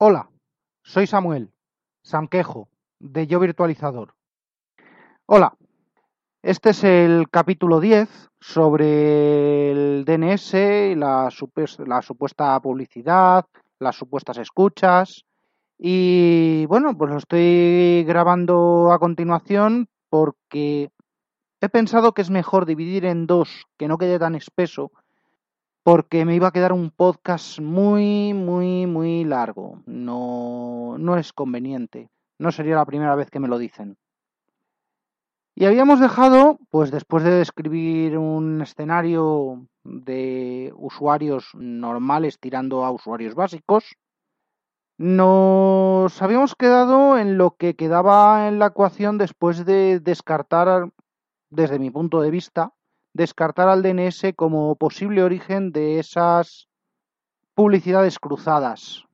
Hola, soy Samuel, Sanquejo, de Yo Virtualizador. Hola, este es el capítulo 10 sobre el DNS, la, la supuesta publicidad, las supuestas escuchas. Y bueno, pues lo estoy grabando a continuación porque he pensado que es mejor dividir en dos, que no quede tan espeso, porque me iba a quedar un podcast muy, muy, muy largo. No, no es conveniente. No sería la primera vez que me lo dicen. Y habíamos dejado, pues después de describir un escenario de usuarios normales tirando a usuarios básicos, nos habíamos quedado en lo que quedaba en la ecuación después de descartar, desde mi punto de vista, descartar al DNS como posible origen de esas publicidades cruzadas.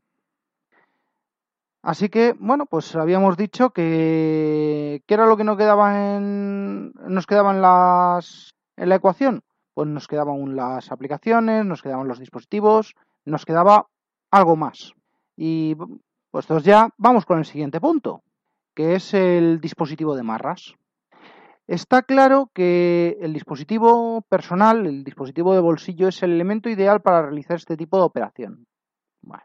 Así que, bueno, pues habíamos dicho que ¿qué era lo que nos quedaba en nos quedaban las en la ecuación? Pues nos quedaban las aplicaciones, nos quedaban los dispositivos, nos quedaba algo más. Y pues ya vamos con el siguiente punto, que es el dispositivo de marras. Está claro que el dispositivo personal, el dispositivo de bolsillo, es el elemento ideal para realizar este tipo de operación. Bueno,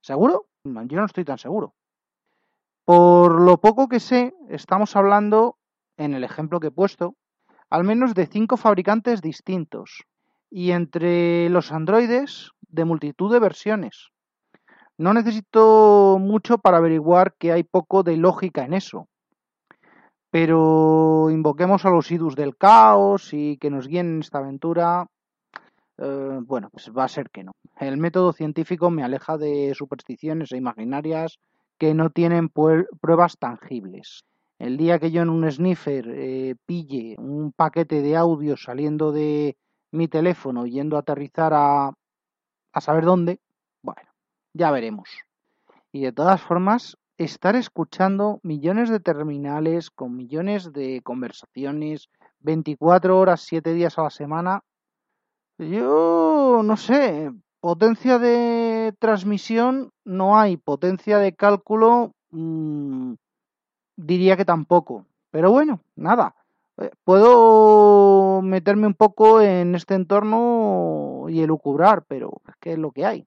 ¿seguro? Yo no estoy tan seguro. Por lo poco que sé, estamos hablando, en el ejemplo que he puesto, al menos de cinco fabricantes distintos y entre los androides de multitud de versiones. No necesito mucho para averiguar que hay poco de lógica en eso pero invoquemos a los idus del caos y que nos guíen en esta aventura. Eh, bueno, pues va a ser que no. El método científico me aleja de supersticiones e imaginarias que no tienen pruebas tangibles. El día que yo en un sniffer eh, pille un paquete de audio saliendo de mi teléfono yendo a aterrizar a, a saber dónde, bueno, ya veremos. Y de todas formas, estar escuchando millones de terminales con millones de conversaciones, 24 horas, 7 días a la semana. Yo no sé, potencia de transmisión no hay, potencia de cálculo mmm, diría que tampoco. Pero bueno, nada, eh, puedo meterme un poco en este entorno y elucubrar, pero es que es lo que hay.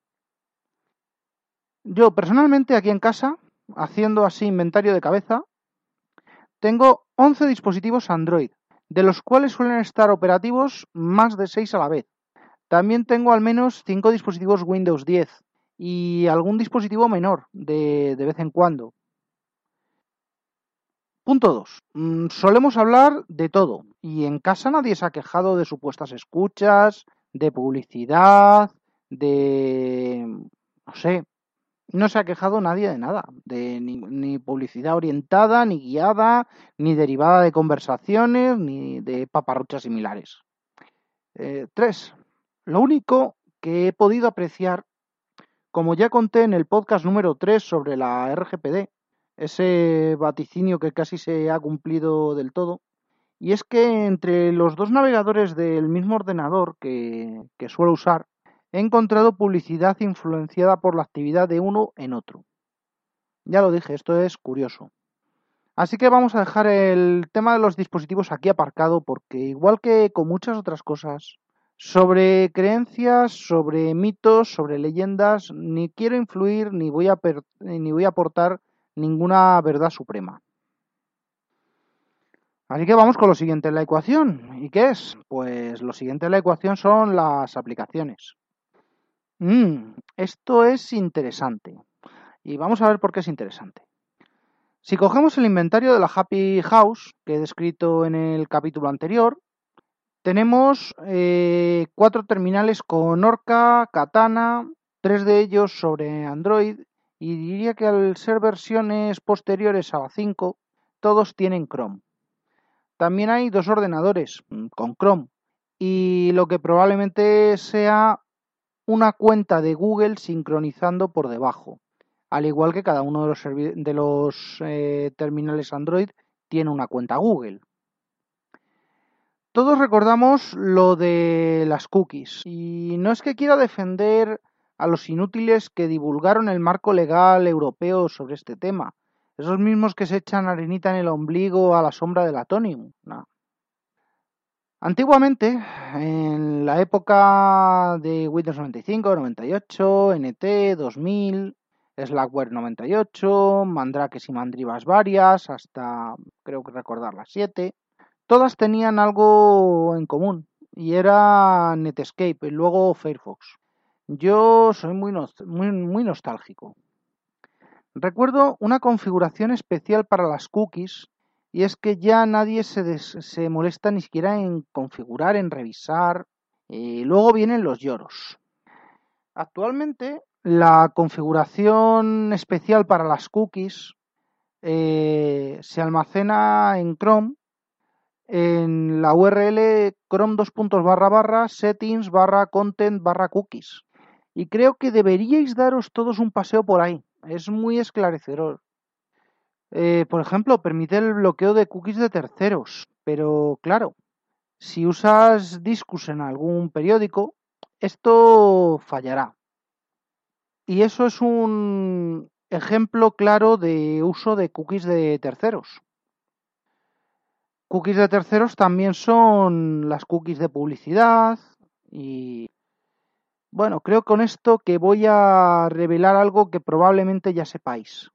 Yo personalmente aquí en casa haciendo así inventario de cabeza, tengo 11 dispositivos Android, de los cuales suelen estar operativos más de 6 a la vez. También tengo al menos 5 dispositivos Windows 10 y algún dispositivo menor de, vez en cuando. Punto 2. Mm, solemos hablar de todo y en casa nadie se ha quejado de supuestas escuchas, de publicidad, de... no sé, no se ha quejado nadie de nada, de ni, publicidad orientada, ni guiada, ni derivada de conversaciones, ni de paparruchas similares. Eh, tres. Lo único que he podido apreciar, como ya conté en el podcast número 3 sobre la RGPD, ese vaticinio que casi se ha cumplido del todo, y es que entre los dos navegadores del mismo ordenador que suelo usar, He encontrado publicidad influenciada por la actividad de uno en otro. Ya lo dije, esto es curioso. Así que vamos a dejar el tema de los dispositivos aquí aparcado porque igual que con muchas otras cosas, sobre creencias, sobre mitos, sobre leyendas, ni quiero influir ni voy a, ni voy aportar ninguna verdad suprema. Así que vamos con lo siguiente en la ecuación. ¿Y qué es? Pues lo siguiente en la ecuación son las aplicaciones. Mm, esto es interesante. Y vamos a ver por qué es interesante. Si cogemos el inventario de la Happy House que he descrito en el capítulo anterior, tenemos eh, cuatro terminales con Orca, Katana, tres de ellos sobre Android y diría que al ser versiones posteriores a la 5, todos tienen Chrome. También hay dos ordenadores mm, con Chrome y lo que probablemente sea una cuenta de Google sincronizando por debajo, al igual que cada uno de los, de los eh, terminales Android tiene una cuenta Google. Todos recordamos lo de las cookies y no es que quiera defender a los inútiles que divulgaron el marco legal europeo sobre este tema. Esos mismos que se echan arenita en el ombligo a la sombra del Atonium. Antiguamente, en la época de Windows 95, 98, NT, 2000, Slackware 98, Mandrakes y Mandrivas varias, hasta creo que recordar las 7, todas tenían algo en común y era Netscape y luego Firefox. Yo soy muy, muy, muy nostálgico. Recuerdo una configuración especial para las cookies y es que ya nadie se, molesta ni siquiera en configurar, en revisar. Y luego vienen los lloros. Actualmente la configuración especial para las cookies eh, se almacena en Chrome en la URL chrome 2 barra barra settings barra content barra cookies. Y creo que deberíais daros todos un paseo por ahí. Es muy esclarecedor. Eh, por ejemplo, permite el bloqueo de cookies de terceros. Pero claro, si usas Discus en algún periódico, esto fallará. Y eso es un ejemplo claro de uso de cookies de terceros. Cookies de terceros también son las cookies de publicidad y bueno, creo con esto que voy a revelar algo que probablemente ya sepáis.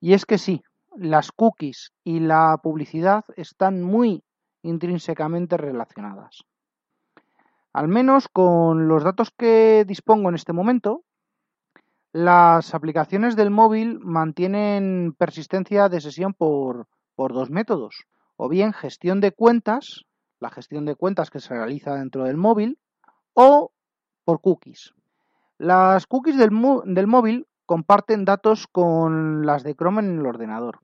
Y es que sí, las cookies y la publicidad están muy intrínsecamente relacionadas. Al menos con los datos que dispongo en este momento, las aplicaciones del móvil mantienen persistencia de sesión por, dos métodos. O bien gestión de cuentas, la gestión de cuentas que se realiza dentro del móvil, o por cookies. Las cookies del, móvil comparten datos con las de Chrome en el ordenador.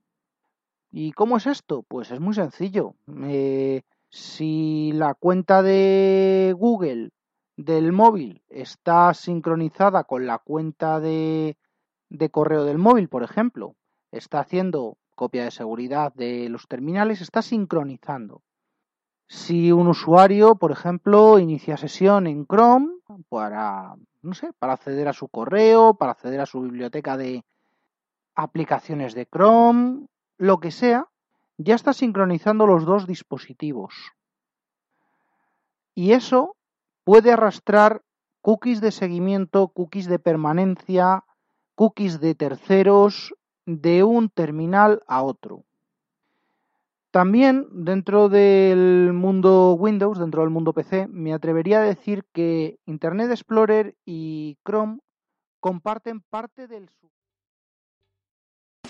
¿Y cómo es esto? Pues es muy sencillo. Eh, si la cuenta de Google del móvil está sincronizada con la cuenta de, correo del móvil, por ejemplo, está haciendo copia de seguridad de los terminales, está sincronizando. Si un usuario, por ejemplo, inicia sesión en Chrome no sé, para acceder a su correo, para acceder a su biblioteca de aplicaciones de Chrome, lo que sea, ya está sincronizando los dos dispositivos. Y eso puede arrastrar cookies de seguimiento, cookies de permanencia, cookies de terceros de un terminal a otro. También dentro del mundo Windows, dentro del mundo PC, me atrevería a decir que Internet Explorer y Chrome comparten parte del...